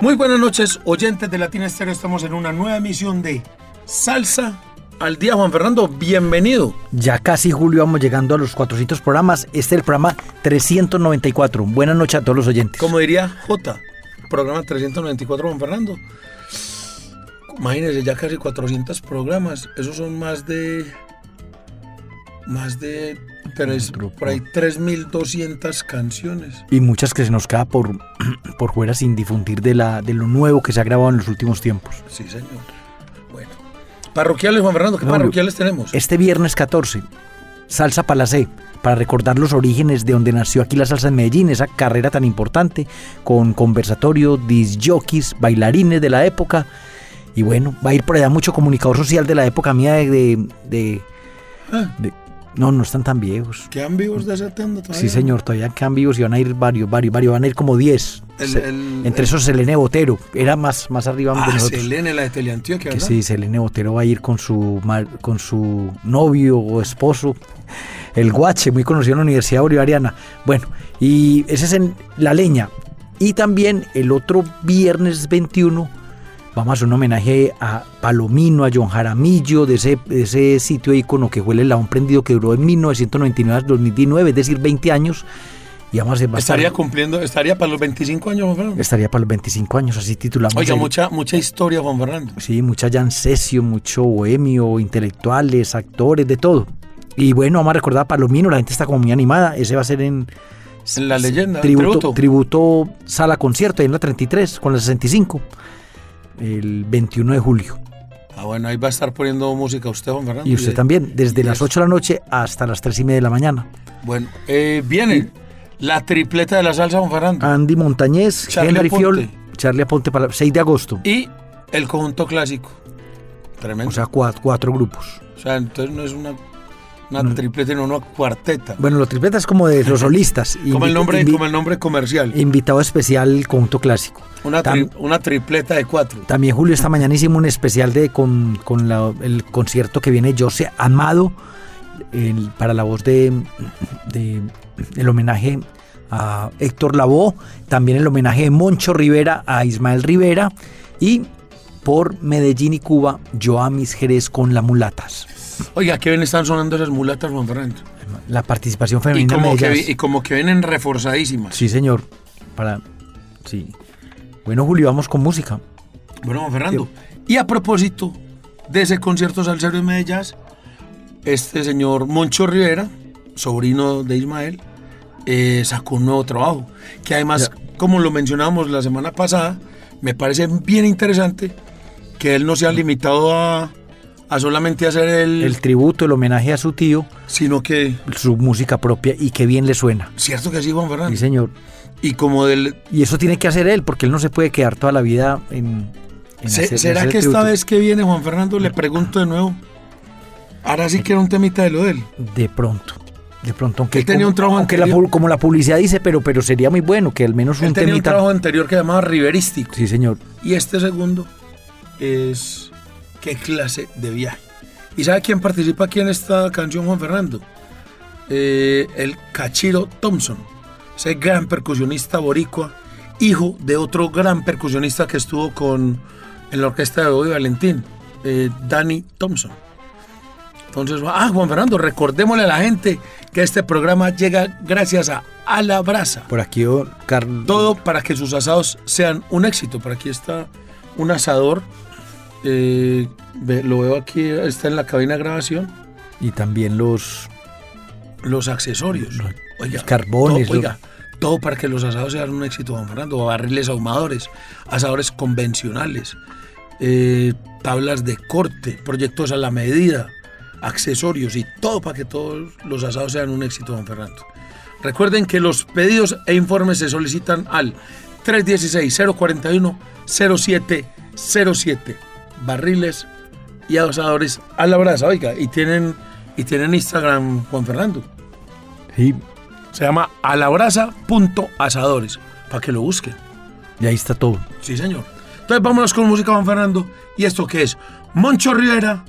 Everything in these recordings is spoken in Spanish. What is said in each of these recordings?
Muy buenas noches, oyentes de Latina Estéreo. Estamos en una nueva emisión de Salsa al Día. Juan Fernando, bienvenido. Ya casi, Julio, vamos llegando a los 400 programas. Este es el programa 394. Buenas noches a todos los oyentes. Como diría J, programa 394, Juan Fernando. Imagínense, ya casi 400 programas. Esos son más de. Más de. Tres, por ahí 3.200 canciones. Y muchas que se nos queda por, por fuera sin difundir de, la, de lo nuevo que se ha grabado en los últimos tiempos. Sí, señor. Bueno. Parroquiales, Juan Fernando, ¿qué No, parroquiales tenemos? Este viernes 14, Salsa Palacé, para recordar los orígenes de donde nació aquí la salsa en Medellín, esa carrera tan importante, con conversatorio, disjockeys, bailarines de la época. Y bueno, va a ir por allá mucho comunicador social de la época mía de... de- de- Ah. de- no, no están tan viejos. ¿Quedan vivos de todavía? Sí, señor, todavía quedan vivos y van a ir varios, varios, varios, van a ir como 10. El- Se- el- entre el- esos Selene Botero, era más, más arriba de Ah, nosotros. Selene, la de Teleantioquia, Que ¿verdad? sí, Selene Botero va a ir con su, con su novio o esposo, el Guache, muy conocido en la Universidad Bolivariana. Bueno, y ese es en La Leña. Y también el otro viernes 21 vamos a hacer un homenaje a Palomino, a John Jaramillo, de ese, de ese sitio ícono que fue el Eslabón Prendido que duró en 1999 al 2019, es decir, 20 años. Y vamos a Estaría cumpliendo, estaría para los 25 años, Juan Fernando. estaría para los 25 años, así titulamos. Oiga, el- mucha, mucha historia, Juan Fernando. Sí, mucha Jan Sesio, mucho bohemio, intelectuales, actores, de todo. Y bueno, vamos a recordar a Palomino, la gente está como muy animada. Ese va a ser en. En la leyenda, Tributo, tributo. tributo sala concierto, ahí en la 33, con la 65, el 21 de julio. Ah, bueno, ahí va a estar poniendo música usted, Juan Fernando. Y usted también, desde las eso. 8 de la noche hasta las 3 y media de la mañana. Bueno, eh, viene la tripleta de la salsa, Juan Fernando. Andy Montañez, Charlie Henry. Fiol, Charlie Aponte para el 6 de agosto. Y el conjunto clásico. Tremendo. O sea, cua- cuatro, grupos. O sea, entonces no es una, una tripleta, sino una cuarteta. Bueno, los tripletas como de los solistas. como, el nombre, como el nombre comercial. Invitado especial conjunto clásico. Una, Tam- una tripleta de cuatro. También Julio esta mañana hicimos un especial de con, con la- el concierto que viene José Amado el- para la voz de, de el homenaje a Héctor Lavoe, también el homenaje de Moncho Rivera a Ismael Rivera y por Medellín y Cuba Joamis Jerez con la mulatas. Oiga, qué bien están sonando esas mulatas, Juan Fernando. La participación Y femenina como, de que, ellas. vi- y como que vienen reforzadísimas. Sí, señor. Para sí. Bueno, Julio, vamos con música. Bueno, Juan Fernando. Y a propósito de ese concierto salsero en Medellín, este señor Moncho Rivera, sobrino de Ismael, eh, sacó un nuevo trabajo. Que además, como lo mencionábamos la semana pasada, me parece bien interesante que él no se ha limitado a, a solamente hacer el, El tributo, el homenaje a su tío, sino que, su música propia y que bien le suena. cierto que sí, Juan Fernando. Sí, señor. Y como del, Y eso tiene que hacer él, porque él no se puede quedar toda la vida en. en Se- hacer- en ¿Será hacer que esta vez que viene Juan Fernando le pregunto de nuevo? Ahora sí que era un temita de lo de él. De pronto. De pronto, aunque, Él tenía como, un trabajo aunque la anterior. pu- como la publicidad dice, pero, pero sería muy bueno que al menos Él un tenía un temita. trabajo anterior que llamaba Riverístico. Sí, señor. Y este segundo es qué clase de viaje. ¿Y sabe quién participa aquí en esta canción, Juan Fernando? Eh, el Cachiro Thompson, ese gran percusionista boricua, hijo de otro gran percusionista que estuvo con en la orquesta de Bobby Valentín, eh, Danny Thompson. Entonces, ah, Juan Fernando, recordémosle a la gente que este programa llega gracias a A la Brasa. Por aquí, oh, Carlos. Todo para que sus asados sean un éxito. Por aquí está un asador. Eh, lo veo aquí, está en la cabina de grabación. Y también los. Los accesorios. Los- Oiga, los carbones, Todo, oiga, todo para que los asados sean un éxito, Juan Fernando. Barriles ahumadores, asadores convencionales, eh, tablas de corte, proyectos a la medida, accesorios y todo para que todos los asados sean un éxito, Juan Fernando. Recuerden que los pedidos e informes se solicitan al 316-041-0707. Barriles y adosadores a la brasa, oiga, y tienen, y tienen Instagram, Juan Fernando. Sí, Se llama alabrasa.asadores, para que lo busquen. y ahí está todo. Sí, señor. Entonces vámonos con música, Juan Fernando. ¿Y esto qué es? Moncho Rivera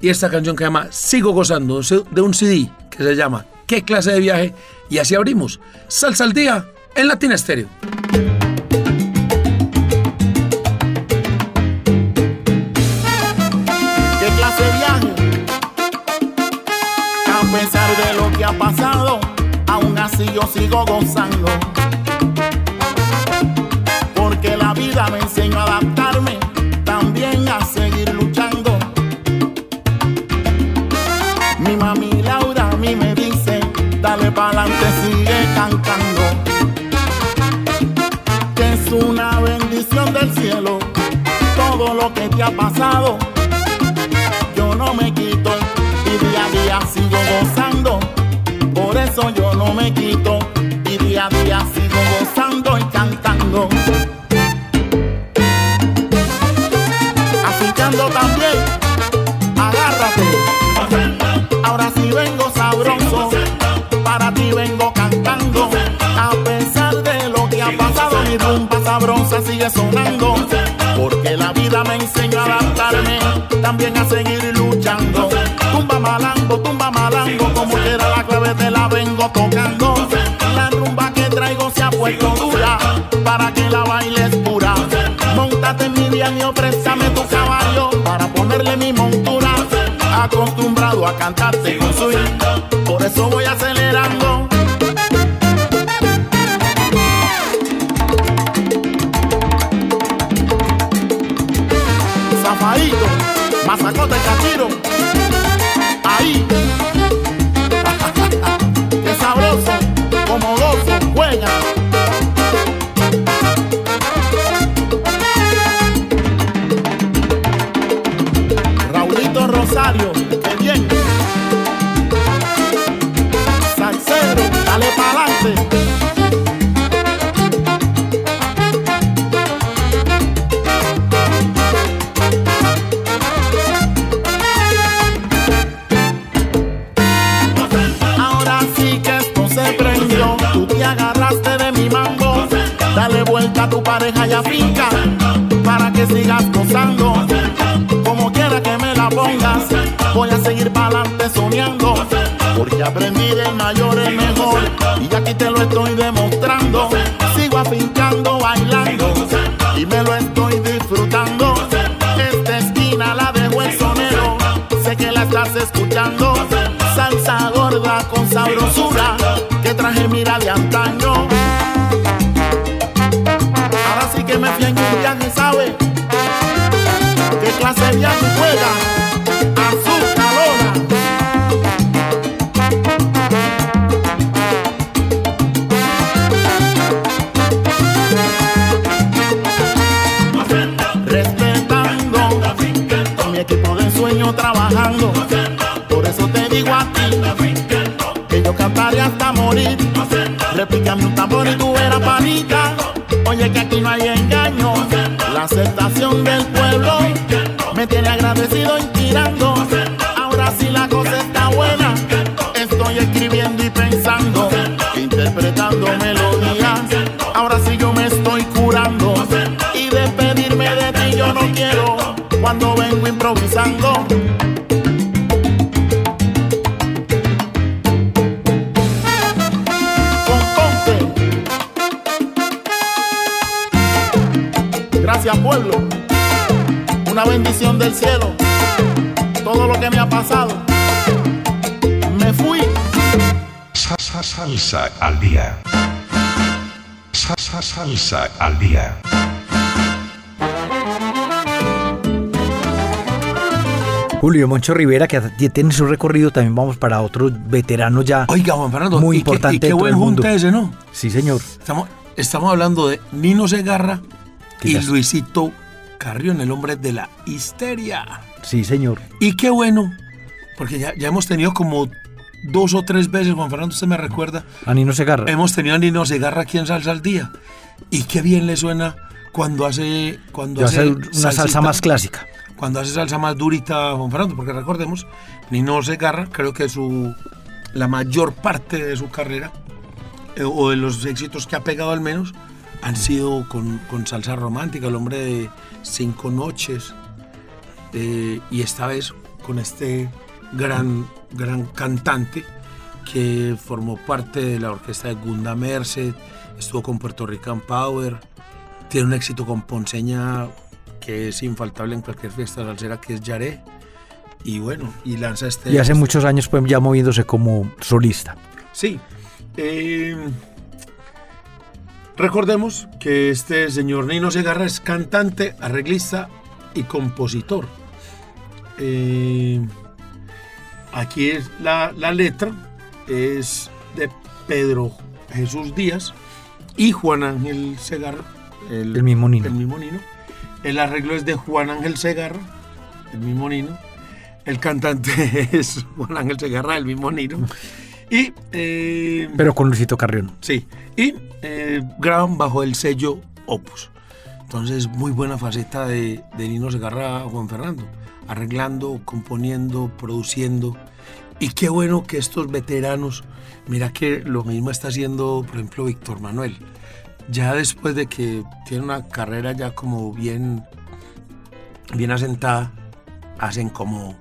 y esta canción que se llama Sigo Gozando, de un CD que se llama ¿Qué clase de viaje? Y así abrimos. Salsa al día en Latina Estéreo. Ha pasado, aún así yo sigo gozando. Porque la vida me enseñó a adaptarme, también a seguir luchando. Mi mami Laura a mí me dice, dale pa'lante, sigue cantando. Que es una bendición del cielo, todo lo que te ha pasado sigue sonando. Porque la vida me enseñó a adaptarme, también a seguir luchando. Tumba malambo, tumba malambo, como quiera la clave te la vengo tocando. La rumba que traigo se ha puesto dura, para que la bailes pura. Montate en mi viaje y préstame tu caballo, para ponerle mi montura. Acostumbrado a cantarte con por eso voy acelerando. Mazacote cachiro. Ahí. Qué sabroso, como gozo, juega. A tu pareja y afinca para que sigas gozando. Como quiera que me la pongas, voy a seguir para adelante soñando. Porque aprendí del mayor el mejor y aquí te lo estoy demostrando. Sigo afincando, bailando y me lo estoy disfrutando. Esta esquina la dejo el sonero, sé que la estás escuchando. Salsa gorda con sabrosura que traje mira de antaño. Que me fui en un viaje, ¿sabe? ¿Qué clase de viaje juega? Respetando mi equipo de sueño trabajando. Por eso te digo a ti que yo cantaré hasta morir. Repícame un tambor y tú verás panita. Oye que aquí no hay engaño. La aceptación del pueblo me tiene agradecido y tirando. Ahora sí la cosa está buena. Estoy escribiendo y pensando, interpretando melodías. Ahora sí yo me estoy curando y despedirme de ti yo no quiero cuando vengo improvisando. Pueblo, una bendición del cielo. Todo lo que me ha pasado, me fui. Sa- sa- Salsa al día. Sa- sa- Salsa al día. Julio Moncho Rivera, que tiene su recorrido, también vamos para otro veterano ya. Oiga, Juan Fernando, Muy y qué- importante y qué buen junte ese, ¿no? Sí, señor. Estamos, estamos hablando de Nino Segarra y Luisito Carrión, el hombre de la histeria. Sí, señor. Y qué bueno, porque ya, ya hemos tenido como dos o tres veces, Juan Fernando, usted me recuerda, A Nino Segarra. hemos tenido a Nino Segarra aquí en Salsa al Día. Y qué bien le suena cuando hace... Cuando hace una salsita, salsa más clásica. Cuando hace salsa más durita, Juan Fernando, porque recordemos, Nino Segarra, creo que su la mayor parte de su carrera, eh, o de los éxitos que ha pegado al menos, han sido con, con salsa romántica, el hombre de cinco noches, eh, y esta vez con este gran, gran cantante que formó parte de la orquesta de Gunda Merced, estuvo con Puerto Rican Power, tiene un éxito con Ponceña que es infaltable en cualquier fiesta salsera que es Yaré, y bueno, y lanza este... Y hace este- muchos años pues ya moviéndose como solista. Sí. eh, recordemos que este señor Nino Segarra es cantante, arreglista y compositor. Eh, aquí es la, la letra, es de Pedro Jesús Díaz y Juan Ángel Segarra. El mismo Nino. El mismo Nino. El arreglo es de Juan Ángel Segarra, el mismo Nino. El cantante es Juan Ángel Segarra, el mismo Nino. Y, eh, Pero con Luisito Carrión. sí, y eh, graban bajo el sello Opus. Entonces, muy buena faceta de, de Nino Segarra Juan Fernando. Arreglando, componiendo, produciendo. Y qué bueno que estos veteranos, mira que lo mismo está haciendo, por ejemplo, Víctor Manuel. Ya después de que tiene una carrera ya como bien, bien asentada, hacen como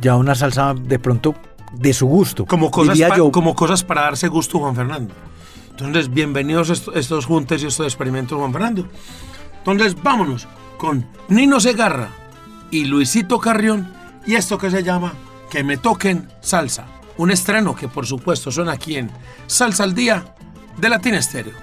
Ya una salsa de pronto de su gusto. como cosas, pa- como cosas para darse gusto, Juan Fernando. Entonces, bienvenidos est- estos juntes y estos experimentos, Juan Fernando. Entonces, vámonos con Nino Segarra y Luisito Carrión y esto que se llama Que me toquen salsa. Un estreno que, por supuesto, suena aquí en Salsa al Día de Latin Estéreo.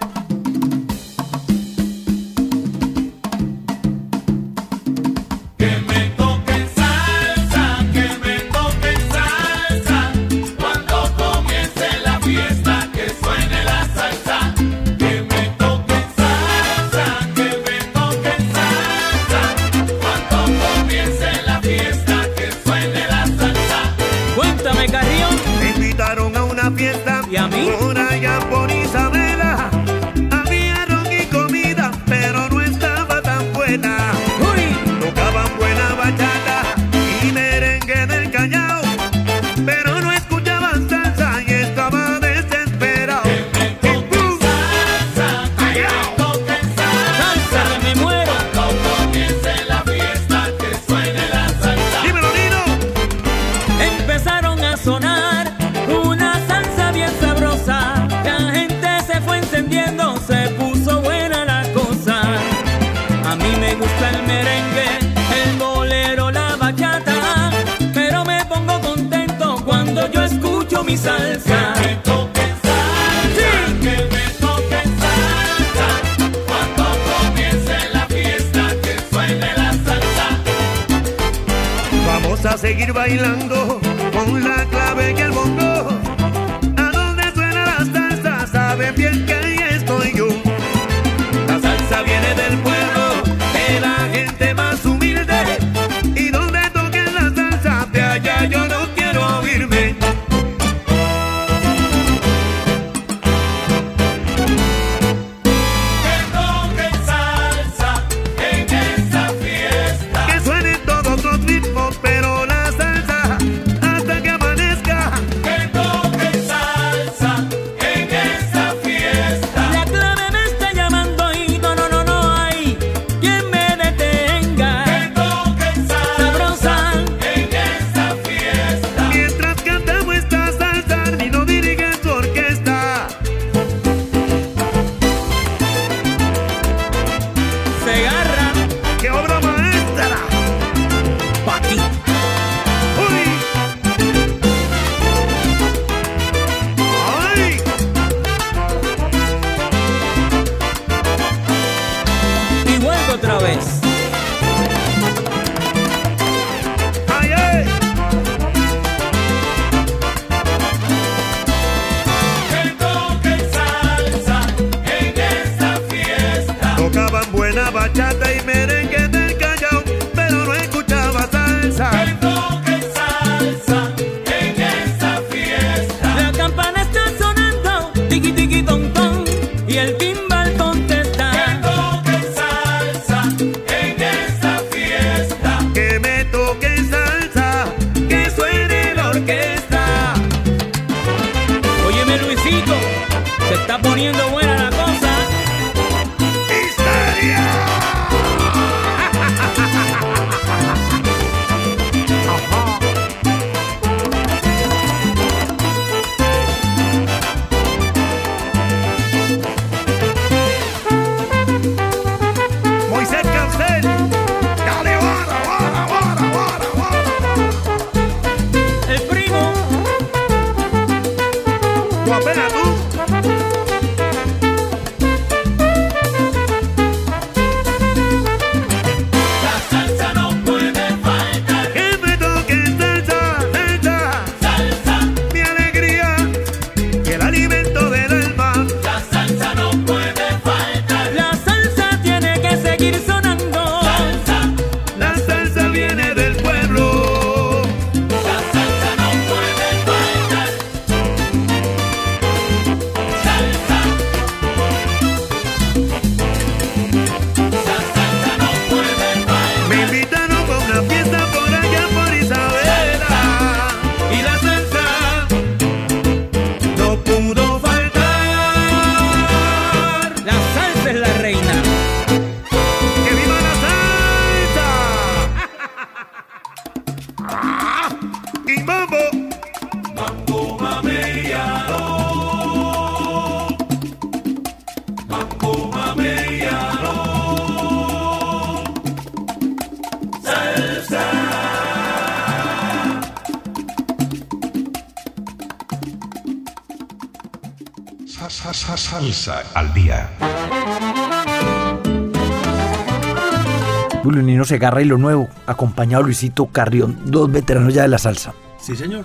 Segarra y lo nuevo, acompañado de Luisito Carrión, dos veteranos ya de la salsa. Sí, señor.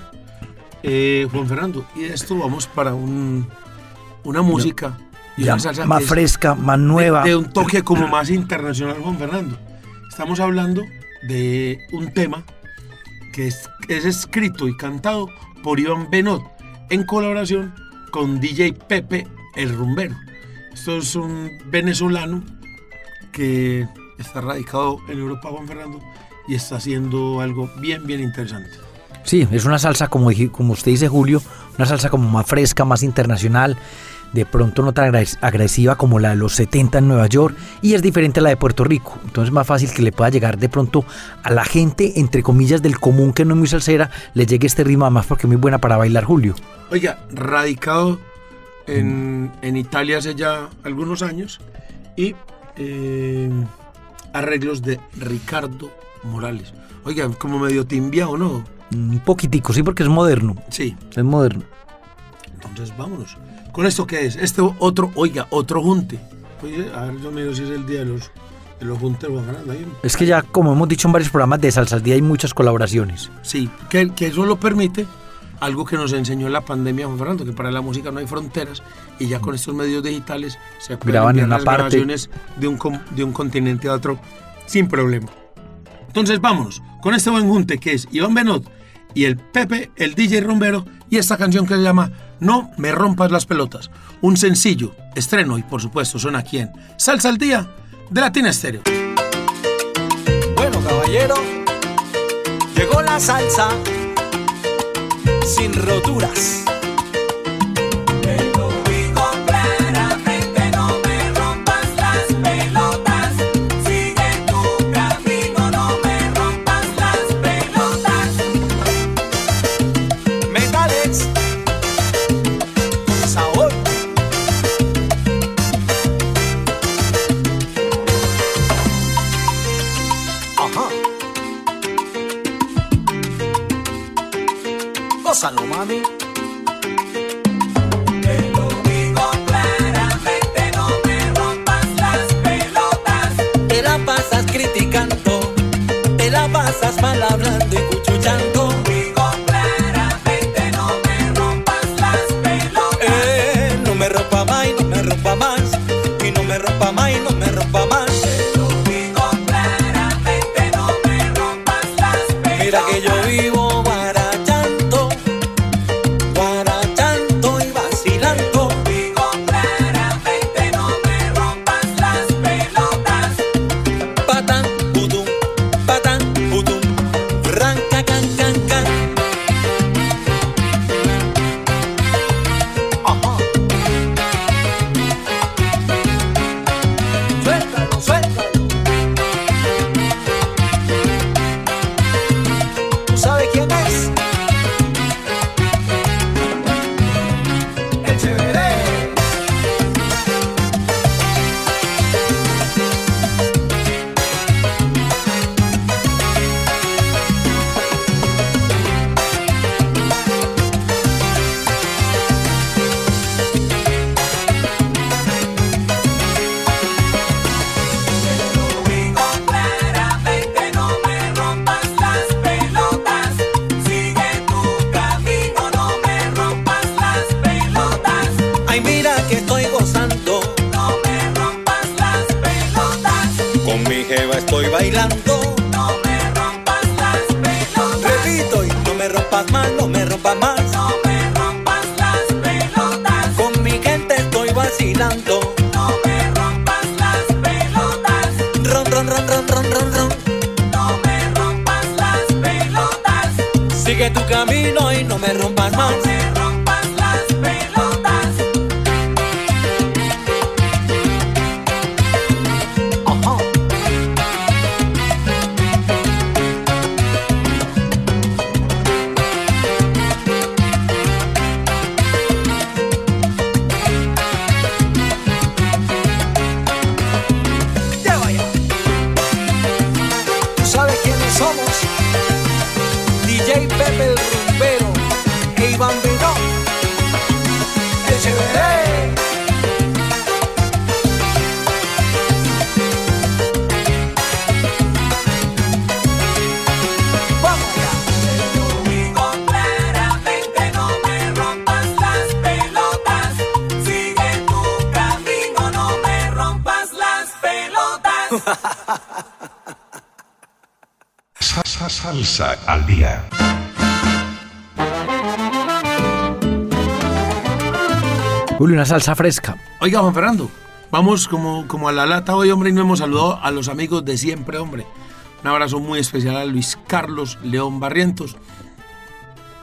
Eh, Juan Fernando, y de esto vamos para un, una música y Ya una salsa más fresca, más nueva. De, de un toque como más internacional, Juan Fernando. Estamos hablando de un tema que es, es escrito y cantado por Iván Benot en colaboración con DJ Pepe el Rumbero. Esto es un venezolano que está radicado en Europa, Juan Fernando, y está haciendo algo bien, bien interesante. Sí, es una salsa, como, como usted dice, Julio, una salsa como más fresca, más internacional, de pronto no tan agres- agresiva como la de los 70 en Nueva York, y es diferente a la de Puerto Rico. Entonces es más fácil que le pueda llegar de pronto a la gente, entre comillas, del común que no es muy salsera, le llegue este ritmo además porque es muy buena para bailar, Julio. Oiga, radicado en, en Italia hace ya algunos años y eh, arreglos de Ricardo Morales. Oiga, como medio timbiado, ¿no? Un poquitico, sí, porque es moderno. Sí, Es moderno. entonces vámonos. ¿Con esto qué es? Este otro, oiga, otro junte. Oye, a ver, yo miro si es el día de los, de los juntes, ahí. Es que ya, como hemos dicho en varios programas de Salsa al Día, hay muchas colaboraciones. Sí, que, que eso lo permite algo que nos enseñó la pandemia, Juan Fernando, que para la música no hay fronteras y ya con estos medios digitales se pueden Graban en una las parte. grabaciones de un, de un continente a otro sin problema. Entonces vámonos con este buen junte que es Iván Benot y el Pepe, el DJ rumbero, y esta canción que se llama No me rompas las pelotas. Un sencillo, estreno y por supuesto suena aquí en Salsa al Día de Latina Estéreo. Bueno, caballero, llegó la salsa sin roturas. Salsa al día. Julio, una salsa fresca. Oiga, Juan Fernando, vamos como, como a la lata hoy, hombre, y no hemos saludado a los amigos de siempre, hombre. Un abrazo muy especial a Luis Carlos León Barrientos.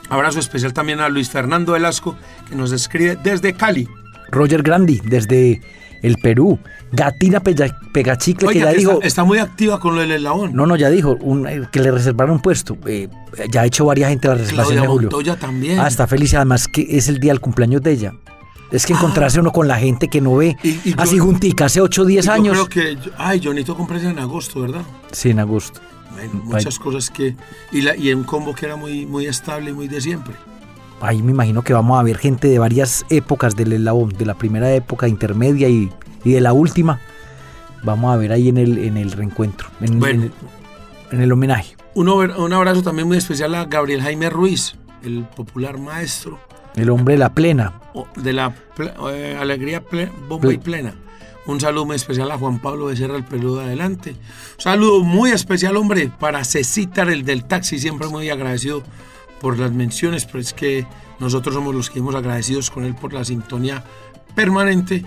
Abrazo especial también a Luis Fernando Velasco, que nos escribe desde Cali. Roger Grandi, desde el Perú. Gatina Pegachicle, que ya que dijo. está, está muy activa con lo del eslabón. No, no, ya dijo un- eh, que le reservaron un puesto. Eh, ya ha hecho varias gente la reservación Claudia de Julio. Montoya también. Ah, está feliz. Además, que es el día del cumpleaños de ella. Es que encontrarse uno con la gente que no ve Y- y yo- así juntica hace 8 o 10 Yo años. creo que, yo- ay, yo necesito comprarse en agosto, ¿verdad? Sí, en agosto. Bueno, muchas cosas que... Y, la, y un combo que era muy, muy estable y muy de siempre. Ahí me imagino que vamos a ver gente de varias épocas del eslabón, de la primera época, intermedia y, y de la última. Vamos a ver ahí en el, en el reencuentro, en, Bueno. en el, en el homenaje. Un, un abrazo también muy especial a Gabriel Jaime Ruiz, el popular maestro El hombre de la plena. de la ple- eh, alegría ple- bomba y Ple- plena. Un saludo muy especial a Juan Pablo Becerra, el peludo de adelante. Un saludo muy especial, hombre, para Cecitar, el del taxi, siempre muy agradecido por las menciones, pero es que nosotros somos los que hemos agradecidos con él por la sintonía permanente.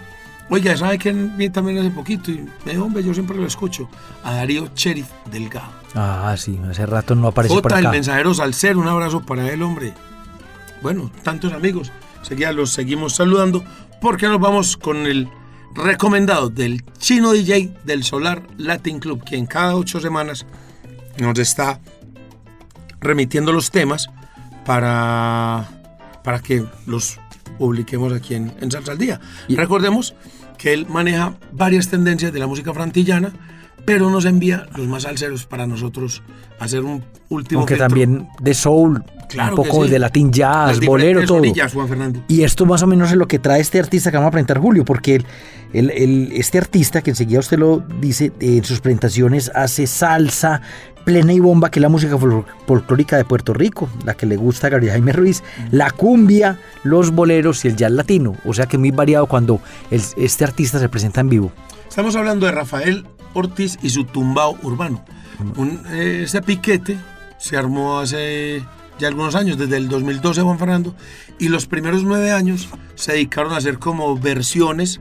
Oiga, ¿sabe quién vi también hace poquito? Y me dijo, hombre, yo siempre lo escucho. A Darío Cherif Delgado. Ah, sí, hace rato no apareció por Jota, el acá. mensajero Salcer, un abrazo para él, hombre. Bueno, tantos amigos. Seguida los seguimos saludando porque nos vamos con el recomendado del chino DJ del Solar Latin Club, que en cada ocho semanas nos está remitiendo los temas para, para que los publiquemos aquí en, en Salsa al Día. Recordemos que él maneja varias tendencias de la música frantillana, pero nos envía los más salseros para nosotros hacer un último Aunque filtro. también de soul, Claro un poco sí. de latín jazz, bolero, todo. orillas, Juan Fernando. Y esto más o menos es lo que trae este artista que vamos a presentar Julio, porque el, el- el- este artista, que enseguida usted lo dice, en sus presentaciones hace salsa plena y bomba, que es la música fol- folclórica de Puerto Rico, la que le gusta a Gabriel Jaime Ruiz, la cumbia, los boleros y el jazz latino. O sea que muy variado cuando el- este artista se presenta en vivo. Estamos hablando de Rafael Ortiz y su tumbao urbano. Un, eh, ese piquete se armó hace ya algunos años, desde el 2012, Juan Fernando, y los primeros nueve años se dedicaron a hacer como versiones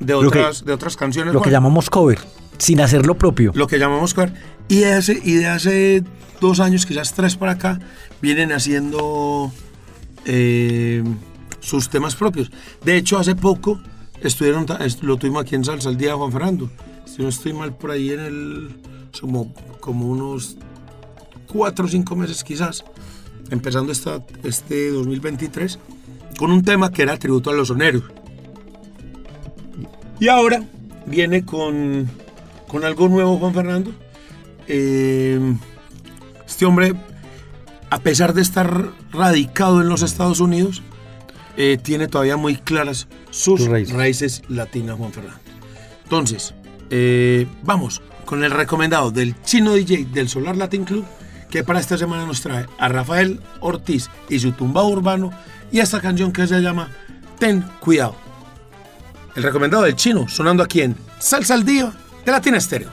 de que- otras, de otras canciones. Lo que llamamos cover, sin hacer lo propio. lo que llamamos cover. Y de hace, y de hace dos años, quizás tres para acá, vienen haciendo eh, sus temas propios. De hecho, hace poco estuvieron, lo tuvimos aquí en Salsa el día de Juan Fernando. Si no estoy mal por ahí en el, como, como unos cuatro o cinco meses quizás, empezando esta, este 2023, con un tema que era tributo a los soneros. Y ahora viene con, con algo nuevo, Juan Fernando. Eh, este hombre, a pesar de estar radicado en los Estados Unidos, eh, tiene todavía muy claras sus raíces. raíces. latinas, Juan Fernando. Entonces, eh, vamos con el recomendado del chino DJ del Solar Latin Club, que para esta semana nos trae a Rafael Ortiz y su tumbao urbano y esta canción que se llama Ten Cuidado. El recomendado del chino, sonando aquí en Salsa al Día de Latina Estéreo.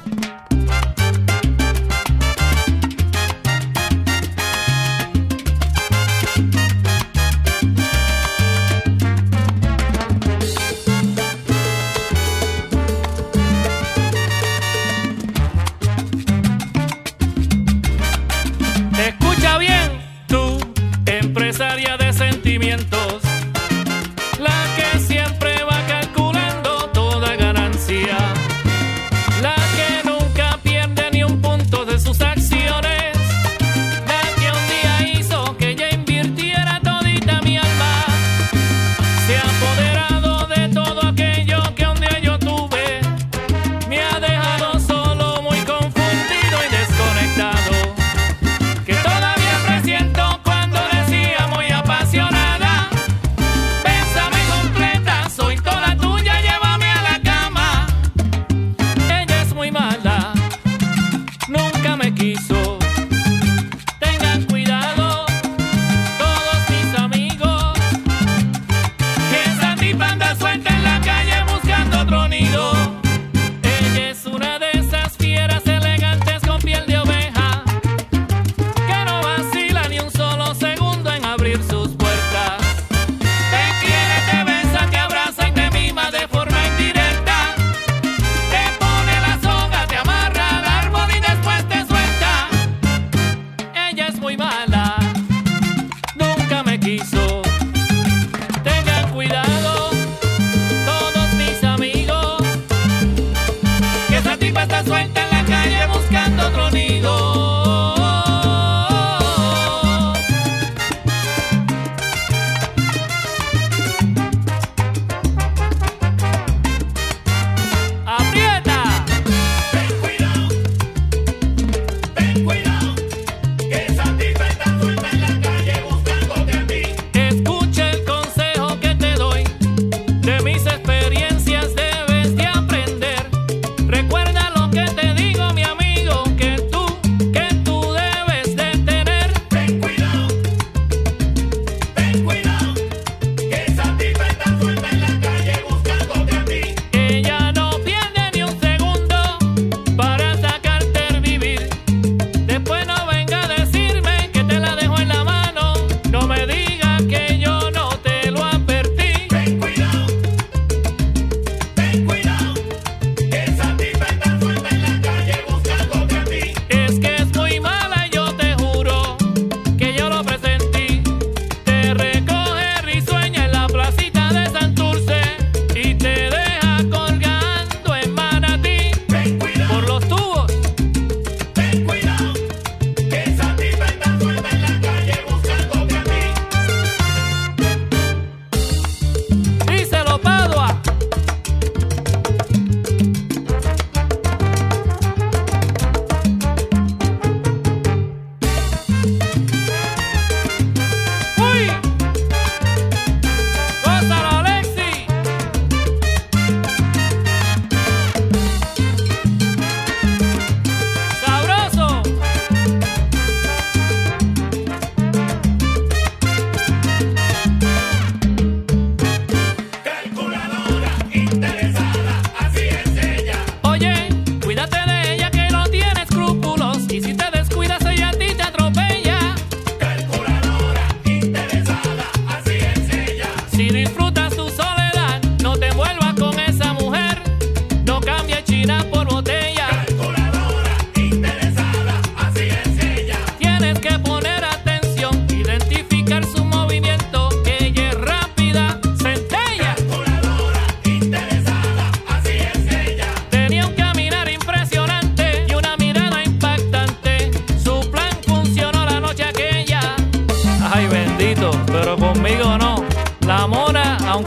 que te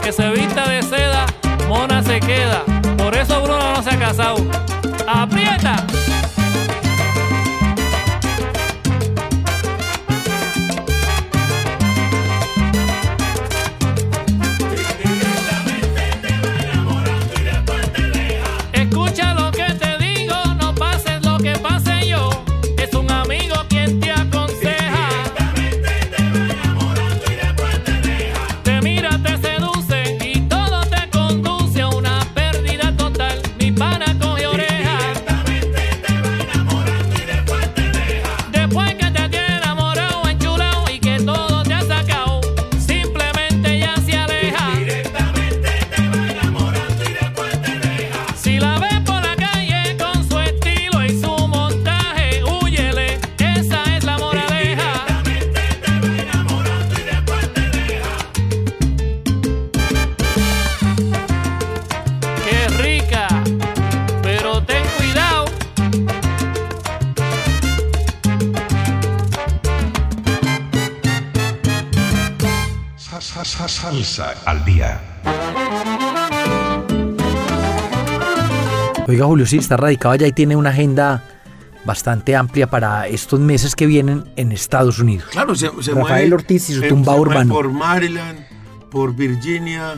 aunque se vista de seda, mona se queda. Por eso Bruno no se ha casado. ¡Aprieta! Julio, sí, está radicado allá y tiene una agenda bastante amplia para estos meses que vienen en Estados Unidos. Claro, se, se Rafael mueve, Ortiz y su tumba se urbano. Por Maryland, por Virginia,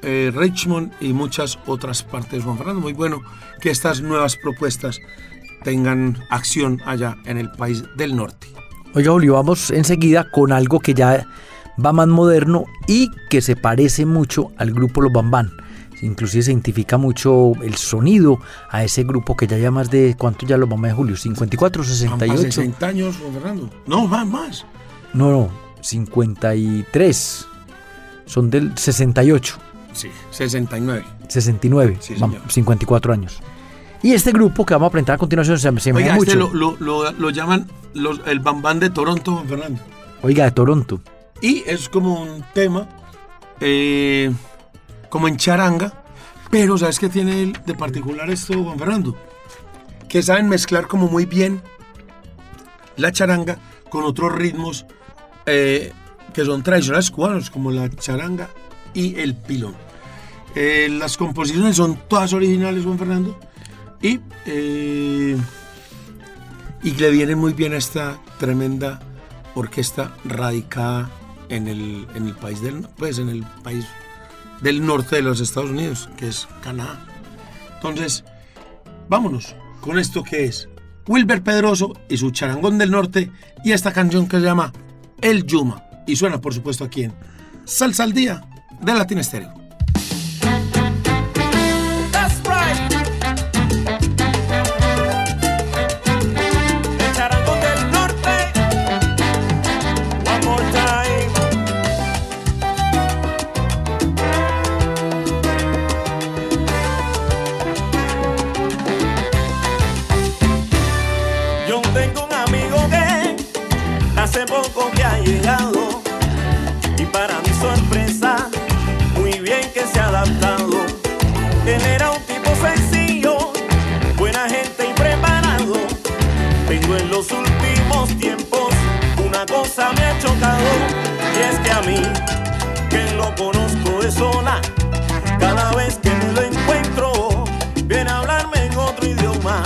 eh, Richmond y muchas otras partes. Juan Fernando, muy bueno que estas nuevas propuestas tengan acción allá en el país del norte. Oiga, Julio, vamos enseguida con algo que ya va más moderno y que se parece mucho al grupo Los Bambán. Inclusive se identifica mucho el sonido a ese grupo que ya lleva más de... ¿Cuánto ya Los Bambán, Julio? ¿54, Van para 68? 60 años, Juan Fernando. No, van más. No, no, 53. Son del 68. Sí, 69. 69, Sí, señor. 54 años. Y este grupo que vamos a presentar a continuación se, se me Oiga, este mucho. lo, lo- lo- lo llaman los- el bambán de Toronto, Juan Fernando. Oiga, de Toronto. Y es como un tema, eh, como en charanga, pero ¿sabes qué tiene de particular esto, Juan Fernando? Que saben mezclar como muy bien la charanga con otros ritmos eh, que son tradicionales cubanos, como la charanga y el pilón. Eh, las composiciones son todas originales, Juan Fernando, y, eh, y le viene muy bien a esta tremenda orquesta radicada en el, en el país del pues en el país del norte de los Estados Unidos, que es Canadá. Entonces, vámonos con esto que es Wilber Pedroso y su charangón del norte y esta canción que se llama El Yuma y suena por supuesto aquí en Salsa al Día de Latin. Él era un tipo sencillo, buena gente y preparado. Pero en los últimos tiempos una cosa me ha chocado y es que a mí, que lo conozco de zona, cada vez que me lo encuentro viene a hablarme en otro idioma.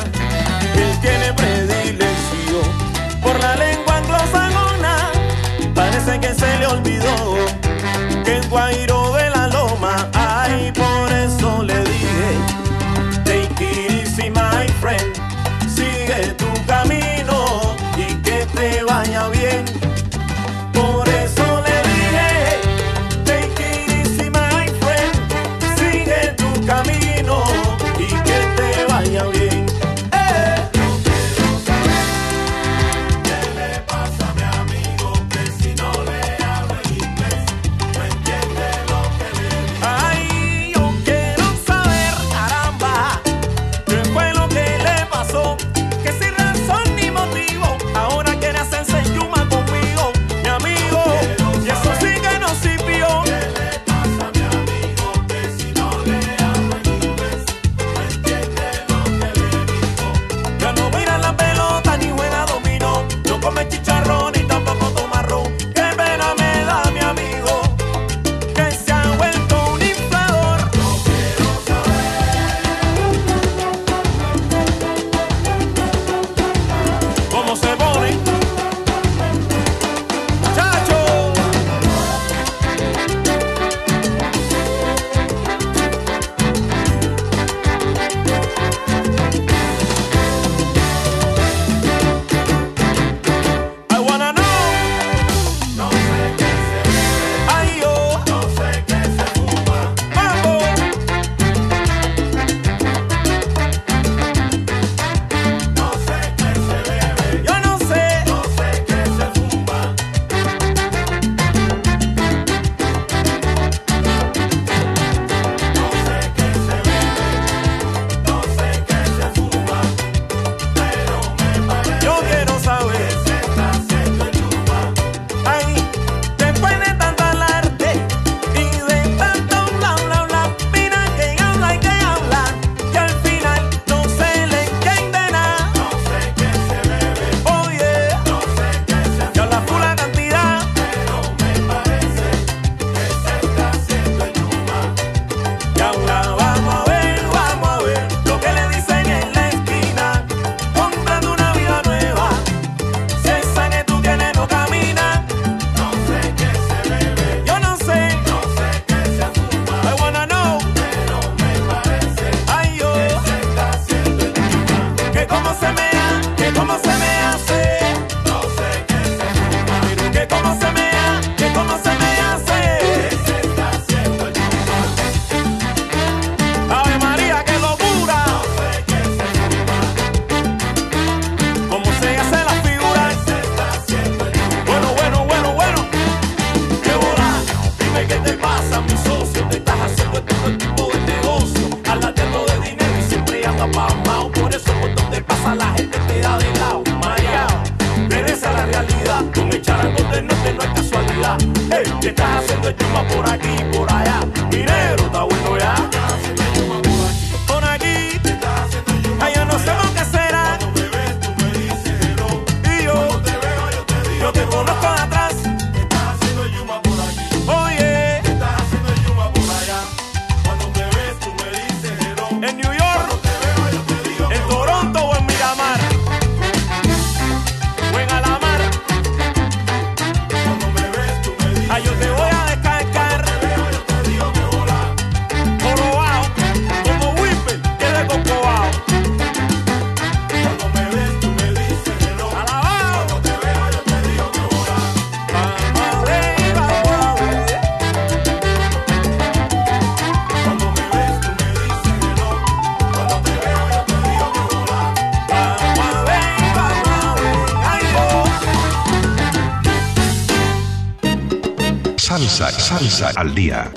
Salsa, salsa al día.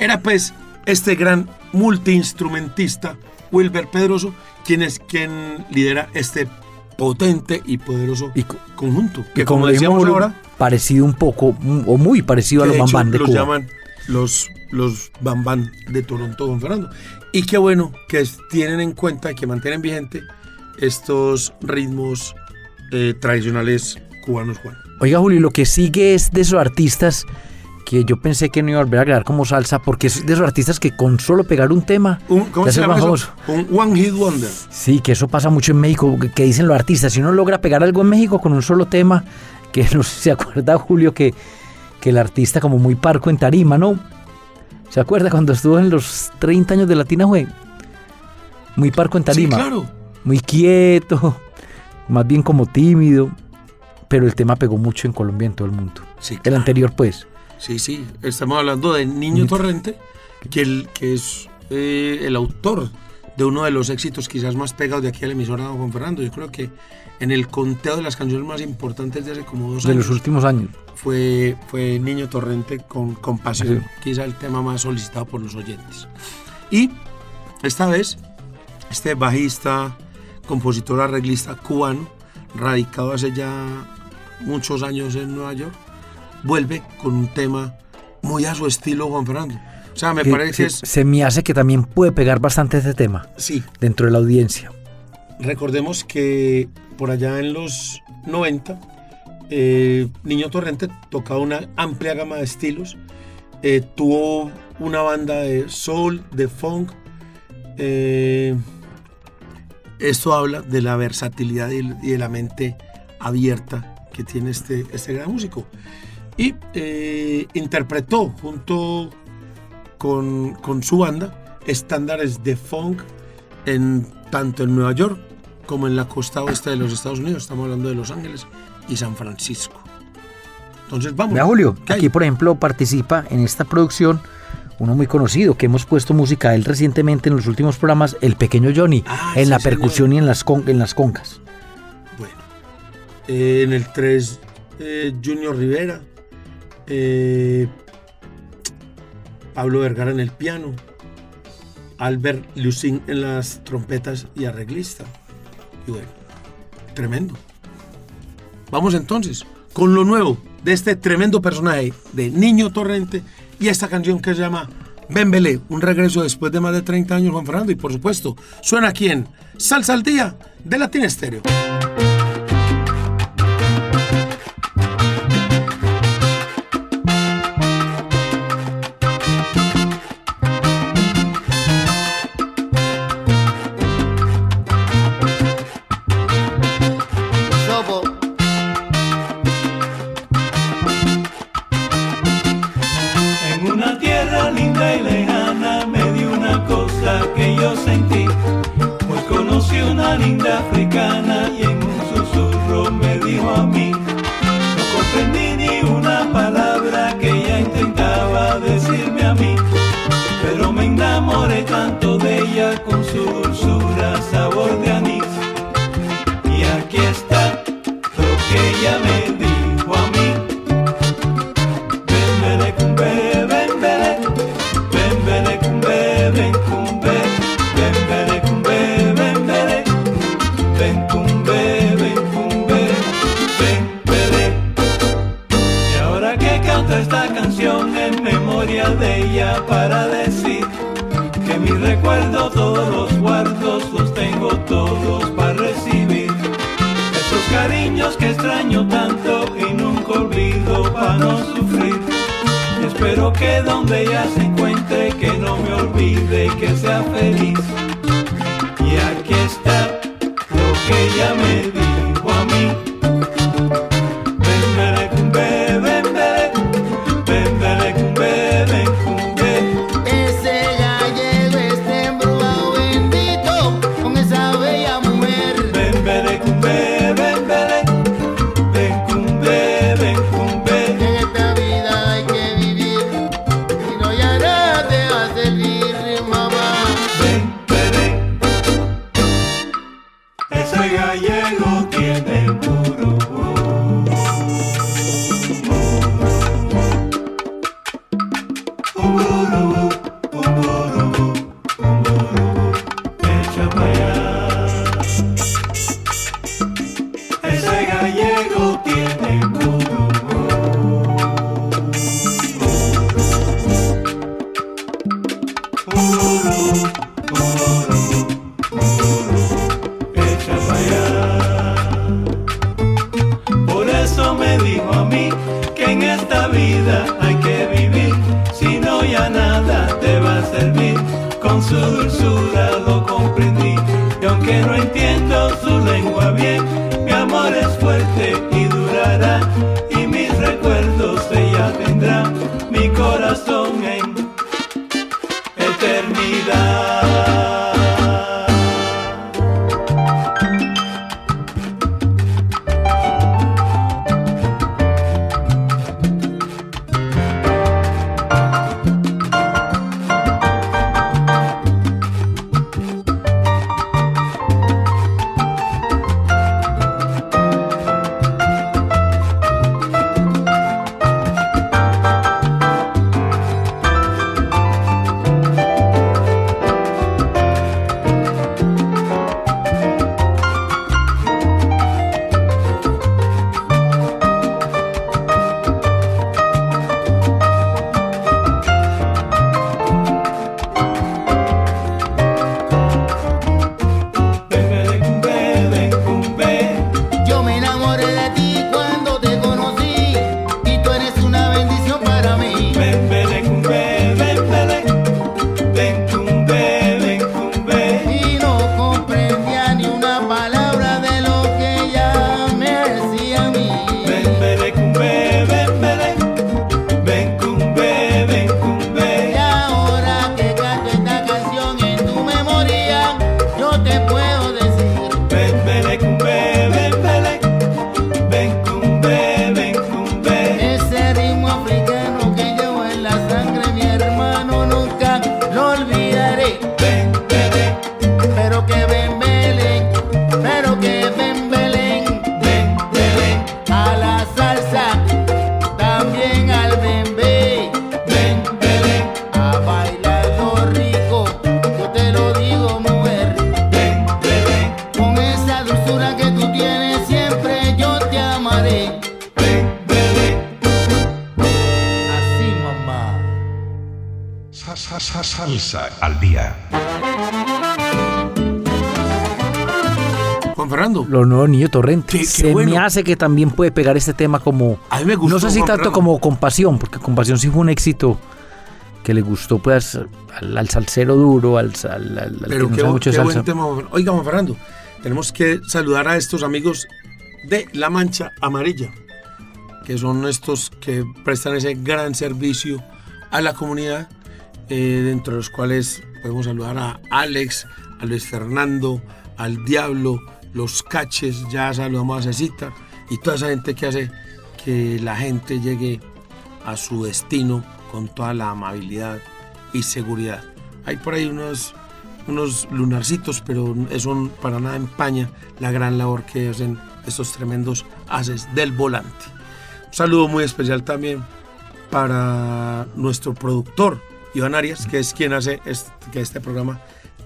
Era pues este gran multiinstrumentista, Wilber Pedroso, quien es quien lidera este potente y poderoso conjunto. Que Y como como decíamos ahora, parecido un poco, mm, o muy parecido a los Bambán de los Cuba. llaman los, los Bambán de Toronto, don Fernando. Y qué bueno que tienen en cuenta y que mantienen vigente estos ritmos eh, tradicionales cubanos, Juan. Oiga, Julio, lo que sigue es de esos artistas que yo pensé que no iba a volver a grabar como salsa, porque es de esos artistas que con solo pegar un tema Un, ¿Cómo ya se se llama van eso? famosos. Un One Hit Wonder. Sí, que eso pasa mucho en México, que, dicen los artistas, si uno logra pegar algo en México con un solo tema, que no sé si se acuerda Julio que, que el artista como muy parco en tarima, ¿no? ¿Se acuerda cuando estuvo en los 30 años de Latina Jue? Muy parco en tarima. Sí, claro. Muy quieto, más bien como tímido, pero el tema pegó mucho en Colombia, en todo el mundo. Sí, El anterior, pues. Sí, sí, estamos hablando de Niño Torrente, que, el, que es eh, el autor de uno de los éxitos quizás más pegados de aquí a la emisora de don Juan Fernando. Yo creo que en el conteo de las canciones más importantes de hace como dos De años los últimos años. fue, fue Niño Torrente con Compasión, Sí. quizá el tema más solicitado por los oyentes. Y esta vez, este bajista, compositor, arreglista cubano, radicado hace ya muchos años en Nueva York, vuelve con un tema muy a su estilo, Juan Fernando. O sea, me Que- parece que que es... Se me hace que también puede pegar bastante este tema Sí, dentro de la audiencia. recordemos que por allá en los 90, eh, Niño Torrente tocaba una amplia gama de estilos. Eh, tuvo una banda de soul, de funk. eh, esto habla de la versatilidad y, de la mente abierta que tiene este, este gran músico. Y eh, interpretó junto con, con su banda estándares de funk en, tanto en Nueva York como en la costa oeste de los Estados Unidos. Estamos hablando de Los Ángeles y San Francisco. Entonces vamos. Vea, Julio, aquí por ejemplo participa en esta producción uno muy conocido que hemos puesto música a él recientemente en los últimos programas, el pequeño Johnny, Ah, en sí, la señor. percusión y en las, con- en las congas. Bueno, eh, en el 3, eh, Junior Rivera, eh, Pablo Vergara en el piano, Albert Lucin en las trompetas y arreglista. Y bueno, tremendo. Vamos entonces con lo nuevo de este tremendo personaje de Niño Torrente y esta canción que se llama Bembele, un regreso después de más de 30 años, Juan Fernando. Y por supuesto, suena aquí en Salsa al Día de Latin Estéreo. Y de Salsa al día. Juan Fernando. Los nuevos niños torrentes. Qué, qué Se bueno. me hace que también puede pegar este tema como. A mí me gustó, no sé si Juan tanto Fernando. como compasión, porque compasión sí fue un éxito que le gustó pues al, al salsero duro, al, al, al Pero que no qué, mucho qué salsa. Buen tema. Oiga, Juan Fernando, tenemos que saludar a estos amigos de La Mancha Amarilla, que son estos que prestan ese gran servicio a la comunidad eh, dentro de los cuales podemos saludar a Alex, a Luis Fernando, al Diablo, los Caches, ya saludamos a Cecita y toda esa gente que hace que la gente llegue a su destino con toda la amabilidad y seguridad. Hay por ahí unos, unos lunarcitos, pero eso para nada empaña la gran labor que hacen estos tremendos haces del volante. Un saludo muy especial también para nuestro productor, Iván Arias, que es quien hace que este programa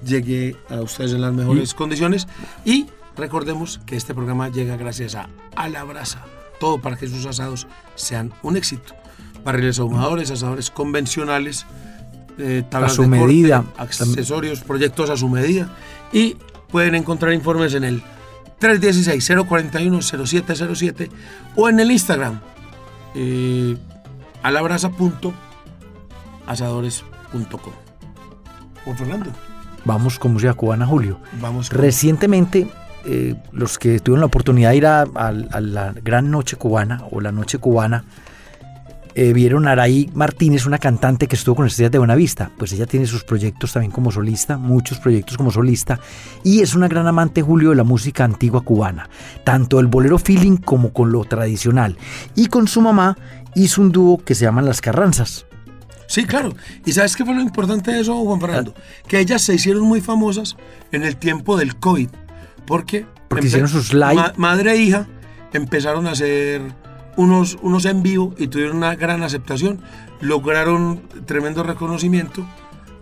llegue a ustedes en las mejores ¿Mm? condiciones. Y recordemos que este programa llega gracias a A la Brasa, todo para que sus asados sean un éxito. Barriles ¿Mm? ahumadores, asadores convencionales, eh, tablas a su de medida. Corte, accesorios, proyectos a su medida. Y pueden encontrar informes en el 316-041-0707 o en el Instagram eh, alabraza.com alabrasa.asadores.com. Juan Fernando. Vamos con música cubana, Julio. Vamos con- Recientemente, eh, los que tuvieron la oportunidad de ir a, a- a la Gran Noche Cubana o la Noche Cubana, eh, vieron a Araí Martínez, una cantante que estuvo con Estrellas de Buenavista. Pues ella tiene sus proyectos también como solista, muchos proyectos como solista, y es una gran amante, Julio, de la música antigua cubana, tanto el bolero feeling como con lo tradicional. Y con su mamá hizo un dúo que se llaman Las Carranzas. Sí, claro. ¿Y sabes qué fue lo importante de eso, Juan Fernando? Que ellas se hicieron muy famosas en el tiempo del COVID. Porque, Porque hicieron sus live. ma- madre e hija empezaron a hacer unos, unos en vivo y tuvieron una gran aceptación. Lograron tremendo reconocimiento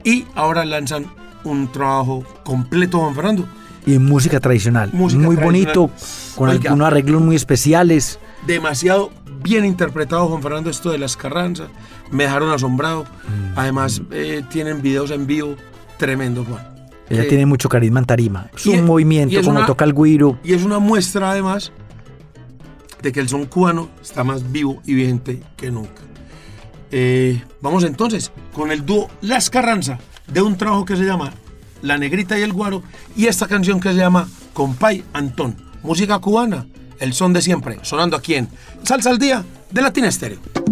y ahora lanzan un trabajo completo, Juan Fernando. Y música tradicional. Música muy tradicional. bonito, con Oiga. algunos arreglos muy especiales. demasiado bien interpretado, Juan Fernando, esto de las Carranzas. Me dejaron asombrado. Mm. Además, eh, tienen videos en vivo tremendos, Juan. Ella Que- tiene mucho carisma en tarima. Su Y- y movimiento, es como una- toca el guiro. Y es una muestra, además, de que el son cubano está más vivo y vigente que nunca. Eh, vamos entonces con el dúo Las Carranza, de un trabajo que se llama La Negrita y el Guaro, y esta canción que se llama Compay Antón. Música cubana, el son de siempre, sonando aquí en Salsa al Día de Latina Estéreo.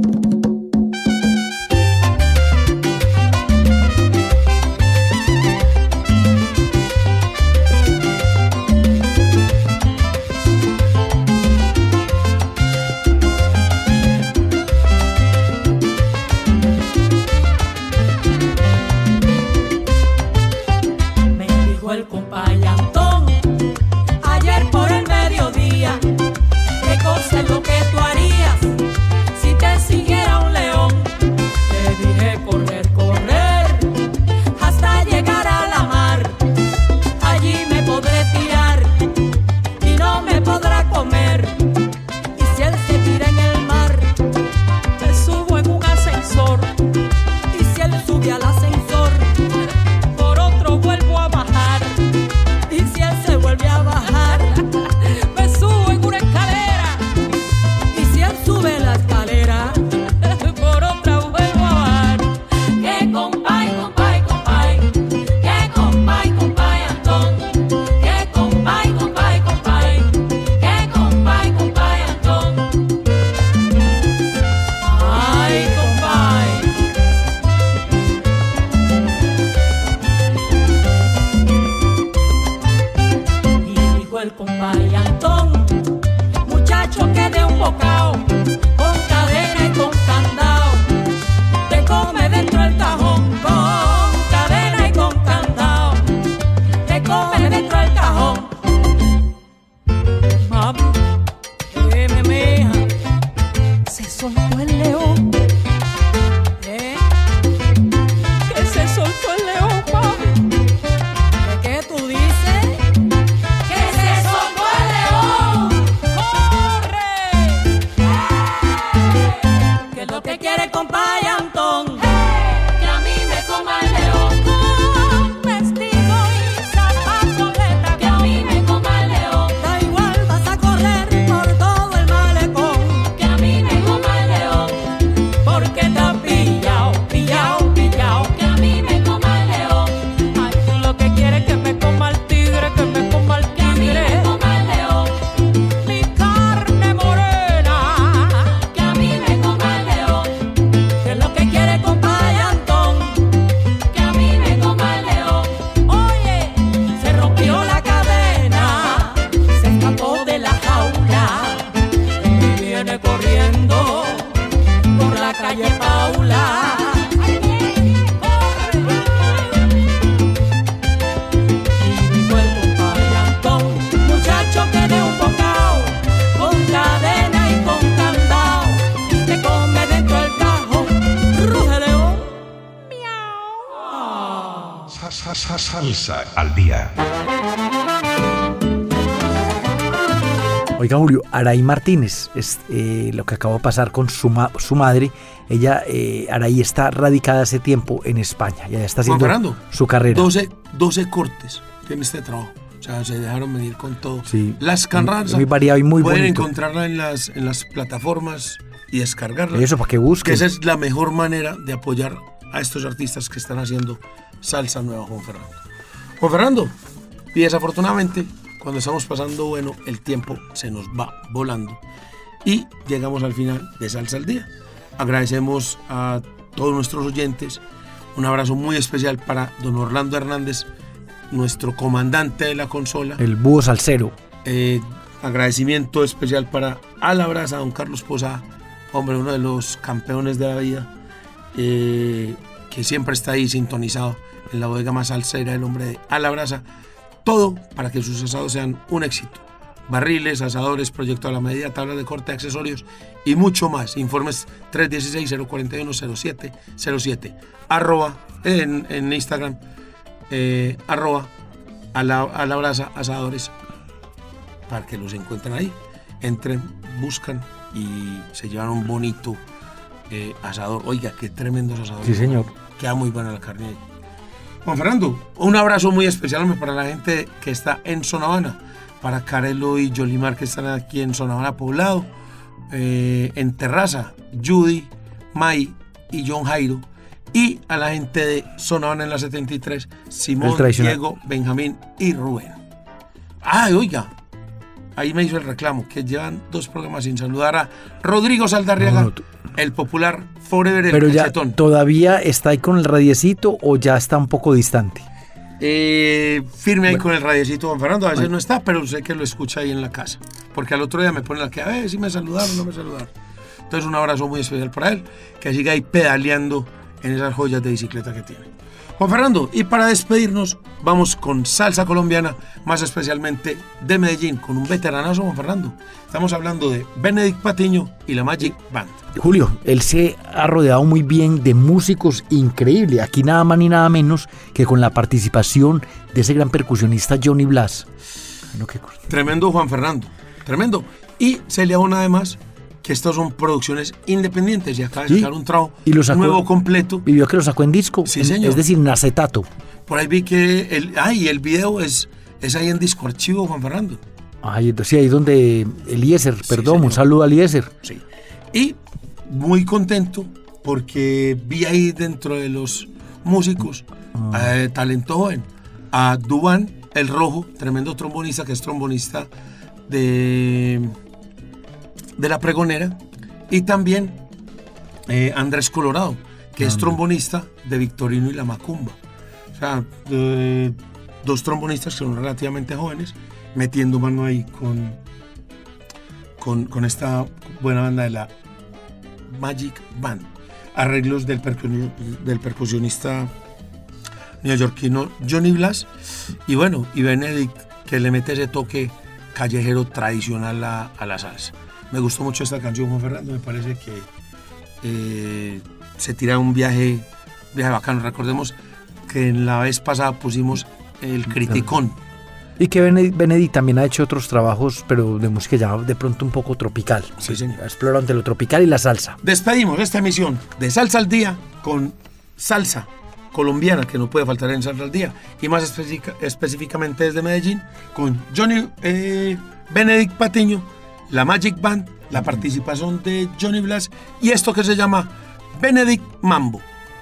Salsa al día. Oiga, Julio, Araí Martínez, es eh, lo que acabó de pasar con su, ma- su madre. Ella, eh, Araí, está radicada hace tiempo en España. Ya está haciendo Fernando, su carrera. 12, 12 cortes tiene este trabajo. O sea, se dejaron venir con todo. Sí. Las Carranza Muy variado y muy pueden bonito. encontrarla en las, en las plataformas y descargarla. Eso, para que busquen. Que esa es la mejor manera de apoyar a estos artistas que están haciendo salsa nueva, Juan Fernando. Juan Fernando, y desafortunadamente, cuando estamos pasando bueno, el tiempo se nos va volando. Y llegamos al final de Salsa al Día. Agradecemos a todos nuestros oyentes. Un abrazo muy especial para don Orlando Hernández, nuestro comandante de la consola. El búho salsero. Eh, agradecimiento especial para Alabraza, don Carlos Posada, hombre, uno de los campeones de la vida, eh, que siempre está ahí sintonizado en la bodega más salsera, el hombre de Alabraza. Todo para que sus asados sean un éxito. Barriles, asadores, proyecto a la medida, tablas de corte, accesorios y mucho más. Informes 316-041-0707. Arroba en, en Instagram, eh, arroba a la, a la brasa asadores para que los encuentren ahí. Entren, buscan y se llevan un bonito eh, asador. Oiga, qué tremendos asadores. Sí, señor. Queda muy buena la carne ahí. Juan Fernando, un abrazo muy especial para la gente que está en Zona Habana, para Carelo y Yolimar que están aquí en Zona Habana Poblado, eh, en Terraza, Judy, May y John Jairo, y a la gente de Zona Habana en la 73, Simón. Diego, Benjamín y Rubén. Ay, oiga, ahí me hizo el reclamo, que llevan dos programas sin saludar a Rodrigo Saldarriaga, No, no, tú- el popular Forever el Pero ya todavía está ahí con el radiecito o ya está un poco distante. Eh, firme ahí Bueno. con el radiecito, Juan Fernando. A veces Bueno. no está, pero sé que lo escucha ahí en la casa. Porque al otro día me pone la que, a ver si me saludaron, no me saludaron. Entonces, un abrazo muy especial para él, que siga ahí pedaleando en esas joyas de bicicleta que tiene. Juan Fernando, y para despedirnos, vamos con salsa colombiana, más especialmente de Medellín, con un veteranazo, Juan Fernando. Estamos hablando de Benedict Patiño y la Magic Band. Julio, él se ha rodeado muy bien de músicos increíbles. Aquí nada más ni nada menos que con la participación de ese gran percusionista Johnny Blas. Qué. Tremendo Juan Fernando, tremendo. Y se le aúna además que estas son producciones independientes y acaba de sacar un trabajo y lo sacó- nuevo completo. Y vio que lo sacó en disco, Sí, en- señor. es decir, en acetato. Por ahí vi que el, ay, el video es, es ahí en disco archivo, Juan Fernando. Ay, entonces sí, ahí donde Eliezer, perdón, un saludo a Eliezer. Sí. Y muy contento porque vi ahí dentro de los músicos, Ah. eh, talento joven, a Dubán el Rojo, tremendo trombonista que es trombonista de, de la pregonera, y también eh, Andrés Colorado, que es trombonista de Victorino y la Macumba. O sea, eh, dos trombonistas que son relativamente jóvenes, metiendo mano ahí con, con, con esta buena banda de la Magic Band. Arreglos del, percu- del percusionista neoyorquino Johnny Blas. Y bueno, y Benedict, que le mete ese toque callejero tradicional a, a la salsa. Me gustó mucho esta canción, Juan Fernando. Me parece que eh, se tira un viaje, viaje bacano. Recordemos que en la vez pasada pusimos el criticón. Y que Benedict, también ha hecho otros trabajos, pero de música ya de pronto un poco tropical. Sí, señor. Ha explorado entre lo tropical y la salsa. Despedimos esta emisión de Salsa al Día con salsa colombiana que no puede faltar en Salsa al Día y más específica- específicamente desde Medellín con Johnny eh, Benedict Patiño, la Magic Band, la participación de Johnny Blas y esto que se llama Benedict Mambo.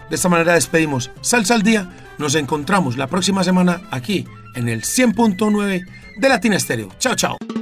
De esta manera despedimos Salsa al Día. Nos encontramos la próxima semana aquí en el 100.9 de Latina Estéreo. Chao, chao.